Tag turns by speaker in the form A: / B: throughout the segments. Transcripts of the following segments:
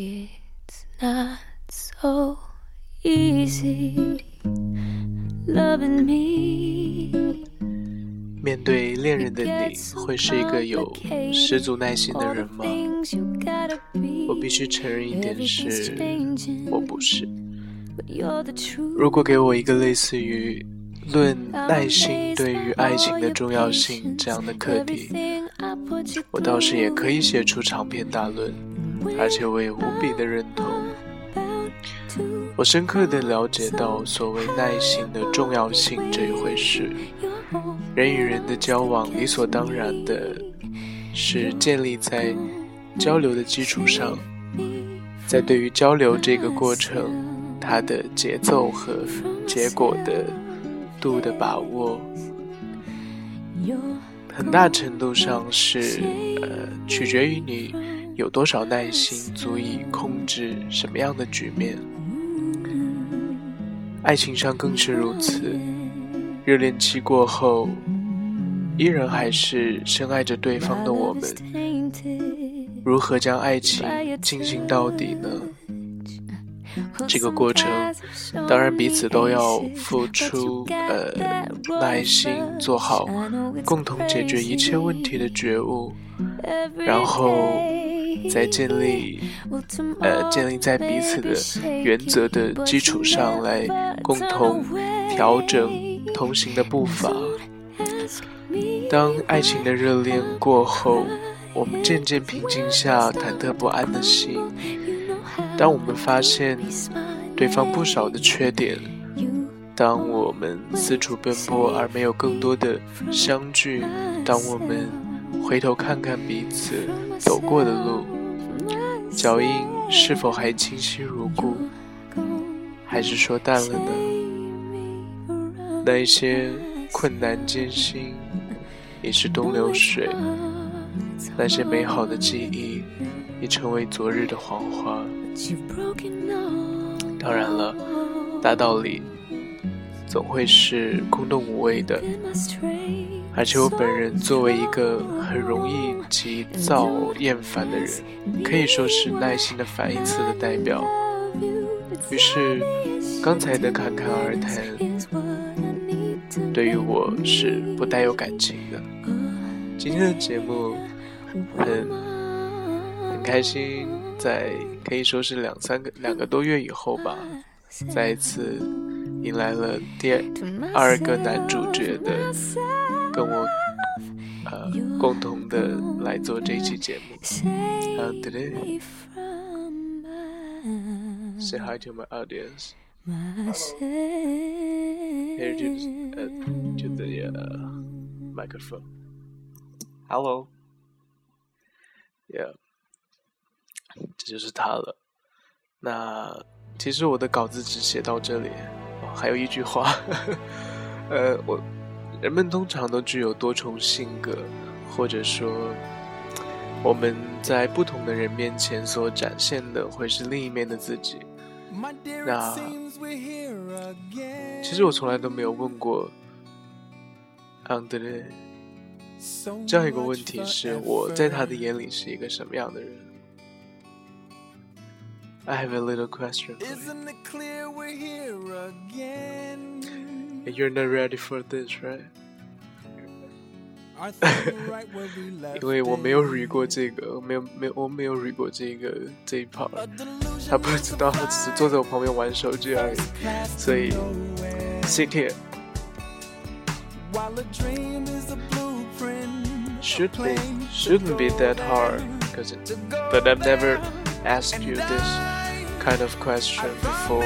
A: It's not so easy loving me.
B: 面对恋人的你，会是一个有十足耐心的人吗？我必须承认一点是，我不是。如果给我一个类似于《论耐心对于爱情的重要性》这样的课题，我倒是也可以写出长篇大论，而且我也无比的认同。我深刻的了解到所谓耐心的重要性这一回事。人与人的交往，理所当然的是建立在交流的基础上，在对于交流这个过程，它的节奏和结果的度的把握，很大程度上是呃取决于你有多少耐心，足以控制什么样的局面。爱情上更是如此。热恋期过后，依然还是深爱着对方的我们，如何将爱情进行到底呢？这个过程，当然彼此都要付出，呃，耐心，做好共同解决一切问题的觉悟，然后在建立，呃，建立在彼此的原则的基础上来共同调整。同行的步伐。当爱情的热恋过后，我们渐渐平静下忐忑不安的心。当我们发现对方不少的缺点，当我们四处奔波而没有更多的相聚，当我们回头看看彼此走过的路，脚印是否还清晰如故，还是说淡了呢？那一些困难艰辛已是东流水，那些美好的记忆已成为昨日的黄花。当然了，大道理总会是空洞无味的，而且我本人作为一个很容易急躁厌烦的人，可以说是耐心的反义词的代表。于是，刚才的侃侃而谈。对于我是不带有感情的。今天的节目很很开心，在可以说是两三个两个多月以后吧，再一次迎来了第二个男主角的跟我呃共同的来做这一期节目。And today, say hi to my audience. Here to, uh, to the uh, microphone.
C: Hello.
B: Yeah，这就是他了。那其实我的稿子只写到这里，哦、还有一句话，呃，我人们通常都具有多重性格，或者说我们在不同的人面前所展现的会是另一面的自己。那其实我从来都没有问过安德烈这样一个问题：是我在他的眼里是一个什么样的人？I have a little question. You're not ready for this, right? 因为我没有 read 过这个，没有没有我没有 read 过这个这一 part，他不知道，他只是坐在我旁边玩手机而已，所以 sit here。Should be shouldn't be that hard, cause it, but I've never asked you this kind of question before.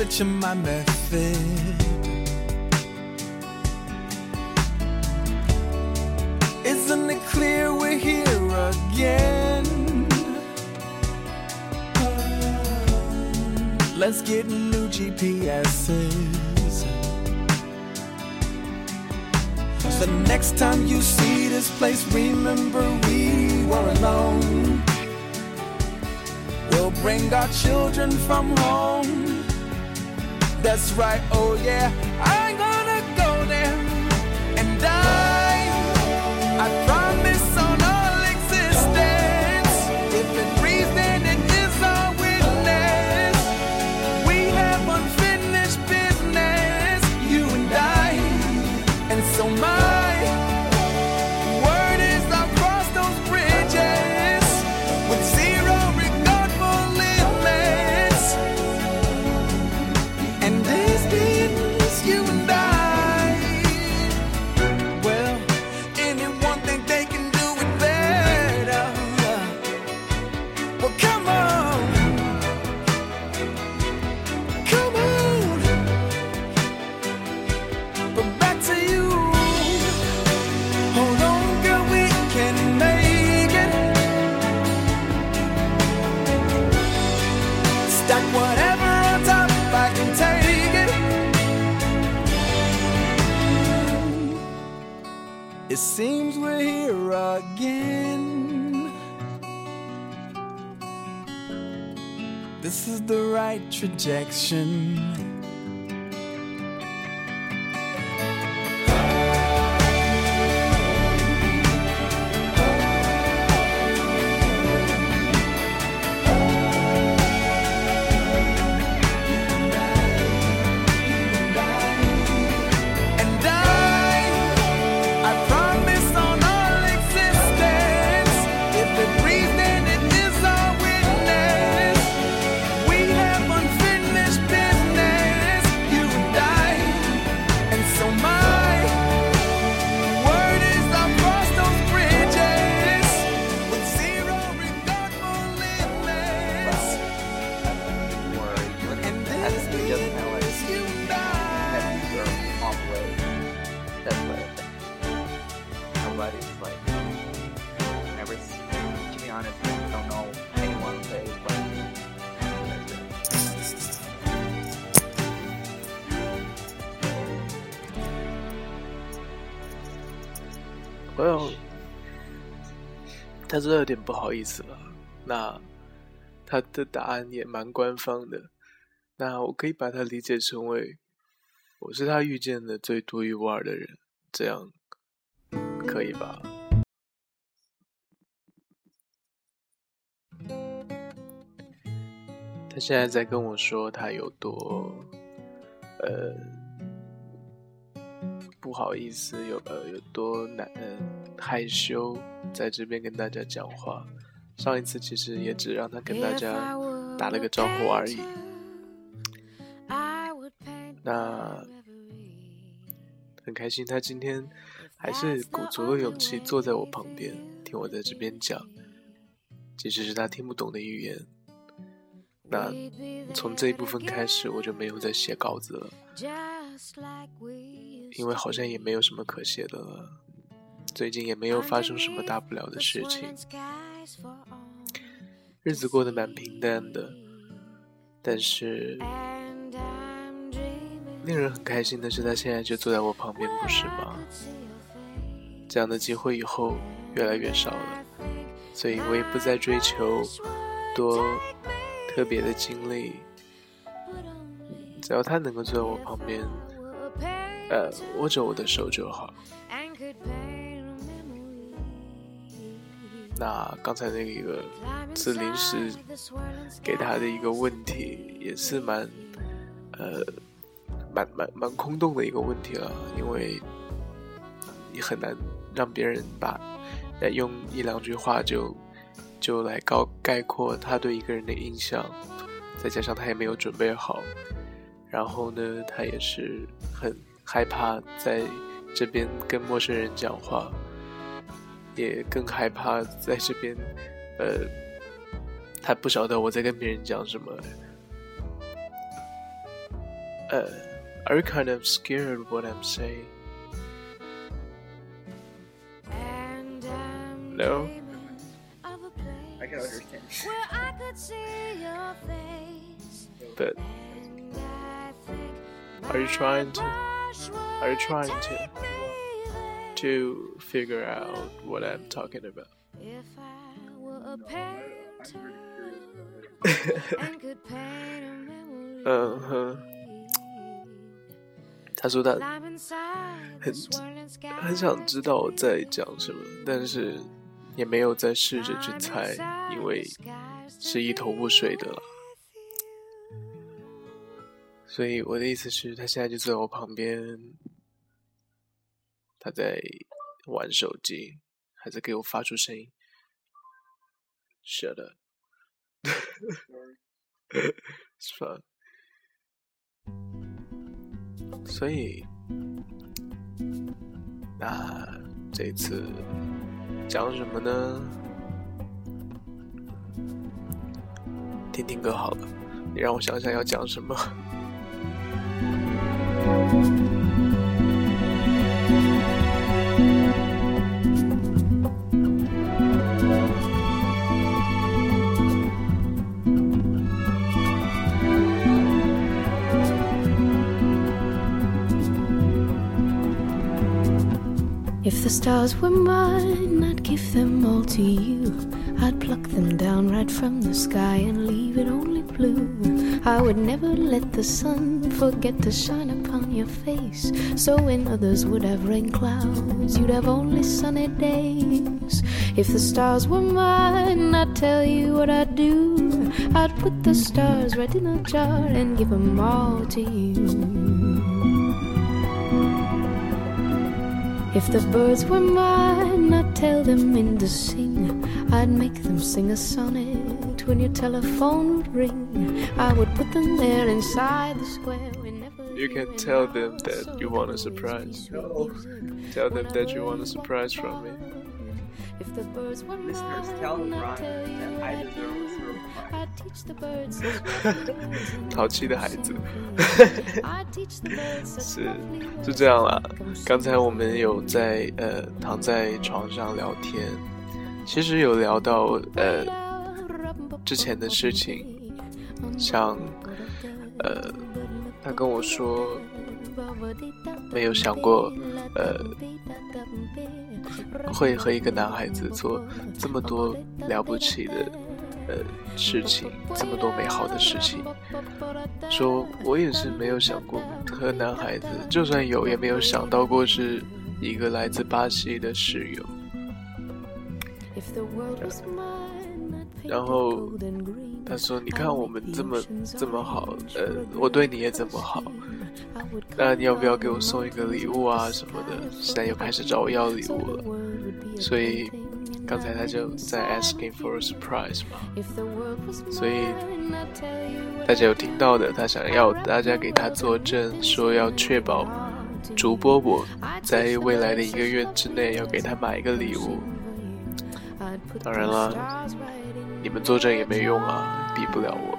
B: glitch in my method. Isn't it clear we're here again?
D: Let's get new GPSs. The next time you see this place, remember we were alone. We'll bring our children from home. That's right, oh yeah, I'm right trajectory.
C: Like never. To be honest, I don't know anyone that is like. that's it.
B: well，他说有点不好意思了。那他的答案也蛮官方的。那我可以把它理解成为，我是他遇见的最独一无二的人，这样可以吧？他现在在跟我说他有多，呃，不好意思，有呃有多难、呃、害羞，在这边跟大家讲话。上一次其实也只让他跟大家打了个招呼而已。那很开心，他今天还是鼓足了勇气坐在我旁边，听我在这边讲，即使是他听不懂的语言。那从这一部分开始，我就没有再写稿子了，因为好像也没有什么可写的了。最近也没有发生什么大不了的事情，日子过得蛮平淡的，但是令人很开心的是，他现在就坐在我旁边，不是吗？这样的机会以后越来越少了，所以我也不再追求多特别的经历，只要他能够坐在我旁边，呃，握着我的手就好。那刚才那个是临时给他的一个问题，也是蛮呃蛮蛮蛮空洞的一个问题了，因为你很难让别人把用一两句话就就来高概括他对一个人的印象，再加上他也没有准备好，然后呢，他也是很害怕在这边跟陌生人讲话。也更害怕在这边，呃，他不晓得我在跟别人讲什么。呃、，Are you kind of scared what I'm saying? No.
C: I can understand.
B: But are you trying to are you trying to to figure out what I'm talking about?
E: If I were a painter and could paint a memory,
B: 嗯哼，他说他
E: climb inside the
B: 很
E: swirling sky.
B: 很想知道我在讲什么，但是 也没有再试着去猜，因为是一头雾水的了。所以我的意思是，他现在就坐在我旁边，他在玩手机，还在给我发出声音。Shut up，是吧？所以，那这次讲什么呢？听听歌好了，你让我想想要讲什么。
E: If the stars were mine, Give them all to you. I'd pluck them down right from the sky and leave it only blue. I would never let the sun forget to shine upon your face. So when others would have rain clouds, you'd have only sunny days. If the stars were mine, I'd tell you what I'd do. I'd put the stars right in a jar and give them all to you. If the birds were mine, I'd tell them in to sing. I'd make them sing a sonnet when your telephone would ring. I would put them there inside the square
B: You can tell them that you want a surprise. Tell them that you want a surprise from me.
E: If the birds were mine, I'd eat the birds.
B: 淘气的孩子，是是这样啦。刚才我们有在呃躺在床上聊天，其实有聊到呃之前的事情，像呃他跟我说没有想过呃会和一个男孩子做这么多了不起的呃事情，这么多美好的事情。说我也是没有想过和男孩子，就算有，也没有想到过是一个来自巴西的室友。然后他说：“你看我们这么这么好，呃，我对你也这么好，那你要不要给我送一个礼物啊什么的？现在又开始找我要礼物了，所以刚才他就在 asking for a surprise 嘛。所以大家有听到的，他想要大家给他作证，说要确保主播我在未来的一个月之内要给他买一个礼物。当然了，你们作证也没用啊，比不了我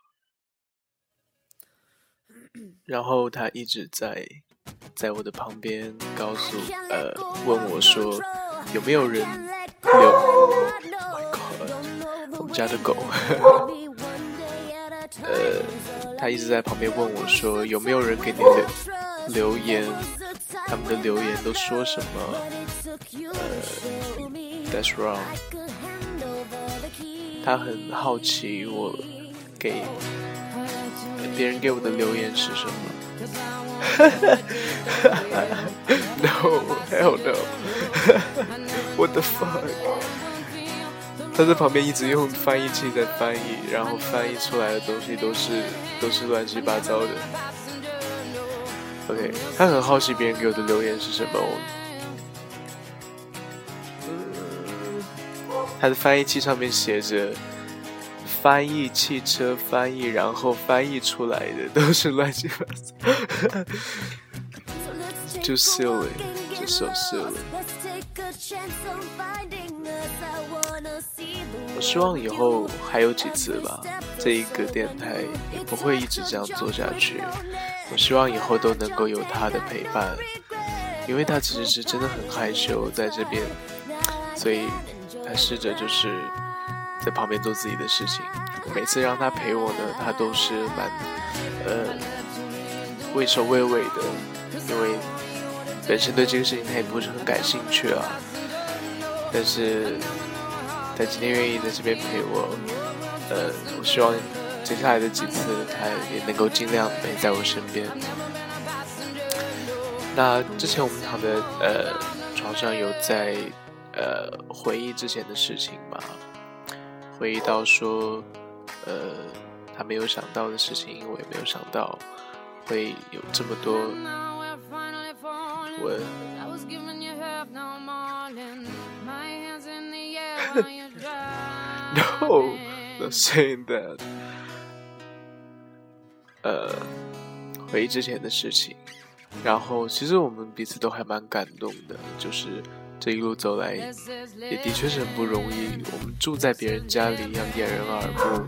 B: 然后他一直在在我的旁边告诉呃问我说有没有人留，Oh my God，我们家的狗，呃，他一直在旁边问我说有没有人给你留留言，他们的留言都说什么？呃，That's wrong。他很好奇我给别人给我的留言是什么。no, hell no. What the fuck? 他在旁边一直用翻译器在翻译，然后翻译出来的东西都是都是乱七八糟的。OK，他很好奇别人给我的留言是什么。他的翻译器上面写着翻译汽车翻译，然后翻译出来的都是乱七八糟，就 silly，就 so silly。我希望以后还有几次吧，这一个电台也不会一直这样做下去。我希望以后都能够有他的陪伴，因为他其实是真的很害羞在这边，所以他试着就是在旁边做自己的事情。每次让他陪我呢，他都是蛮呃畏首畏尾的，因为本身对这个事情他也不是很感兴趣啊。但是。他今天愿意在这边陪我，呃，我希望接下来的几次他也能够尽量陪在我身边。那之前我们躺在呃床上有在呃回忆之前的事情吗，回忆到说呃他没有想到的事情，我也没有想到会有这么多我。No, not saying that. 呃，回忆之前的事情，然后其实我们彼此都还蛮感动的，就是这一路走来，也的确是很不容易。我们住在别人家里，要掩人耳目，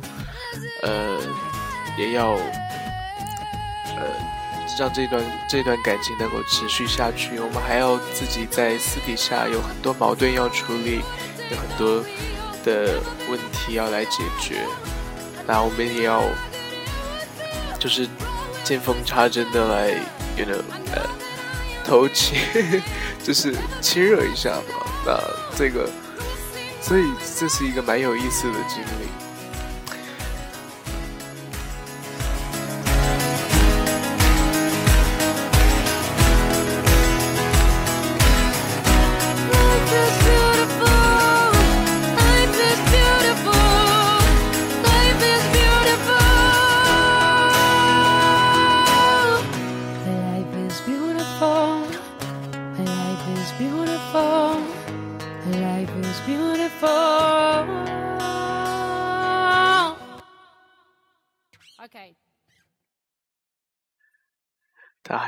B: 呃，也要呃让这段这段感情能够持续下去。我们还要自己在私底下有很多矛盾要处理，有很多。的问题要来解决，那我们也要就是见缝插针的来，you know，呃，偷情，就是亲热一下嘛。那这个，所以这是一个蛮有意思的经历。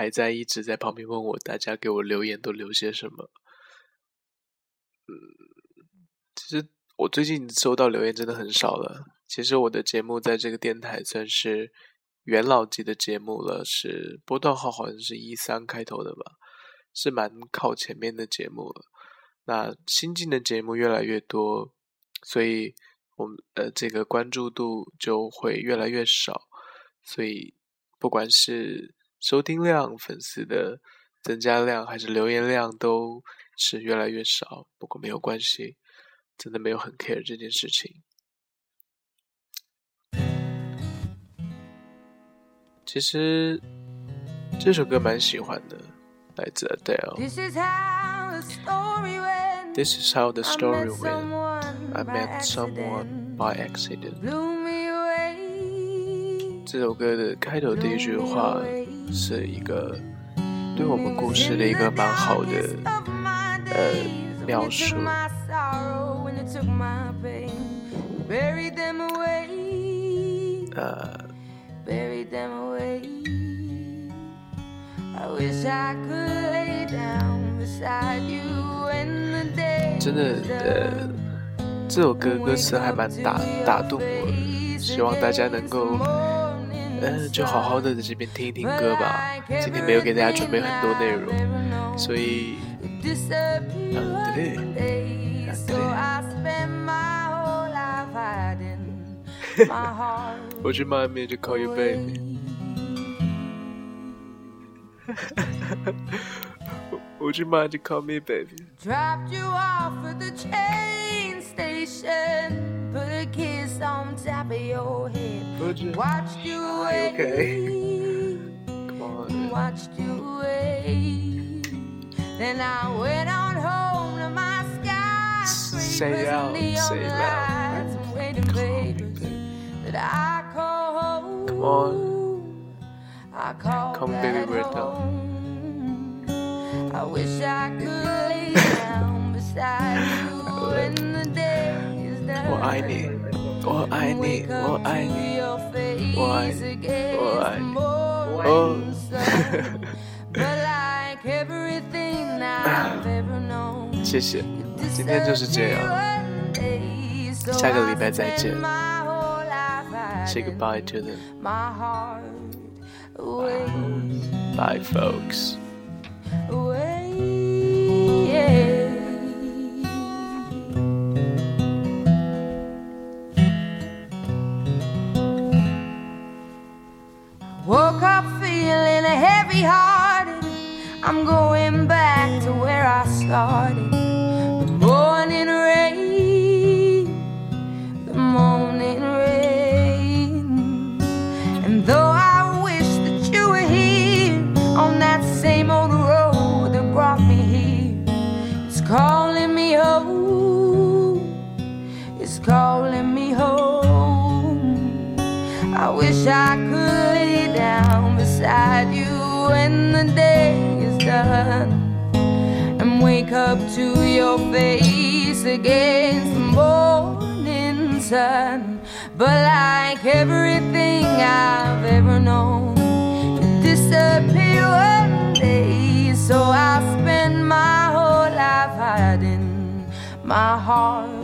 B: 还在一直在旁边问我，大家给我留言都留些什么？嗯，其实我最近收到留言真的很少了。其实我的节目在这个电台算是元老级的节目了，是波段号好像是一三开头的吧，是蛮靠前面的节目了。那新进的节目越来越多，所以我们呃这个关注度就会越来越少，所以不管是。收听量、粉丝的增加量还是留言量都是越来越少，不过没有关系，真的没有很 care 这件事情。其实这首歌蛮喜欢的，来自 Adele。This is how the story went. I met someone by accident. 这首歌的开头第一句话。是一个对我们故事的一个蛮好的呃描述。呃，真的呃，这首歌歌词还蛮打打动我，希望大家能够。嗯，就好好的在这边听一听歌吧。今天没有给大家准备很多内容，所以，嗯，对，对。Would you mind me to call you baby? Would you mind to call me baby? Dropped you off at the train station put a kiss on top of your head. You, watched you away. Okay. Come on. Watched you away. Then I went on home to my say out, neon say lights and waiting papers that I call home. Come on. I call Come baby, we're done. I wish I could lay down beside you in the day. 我爱你，我爱你，我爱你，我爱你，我爱你。哦，谢谢，今天就是这样，下个礼拜再见。Say goodbye to them. Bye, folks.
A: I'm going back to where I started. The morning rain, the morning rain. And though I wish that you were here on that same old road that brought me here, it's calling me home. It's calling me home. I wish I could lay down beside you when the day and wake up to your face against the morning sun. But like everything I've ever known, it disappear one day. So I spend my whole life hiding my heart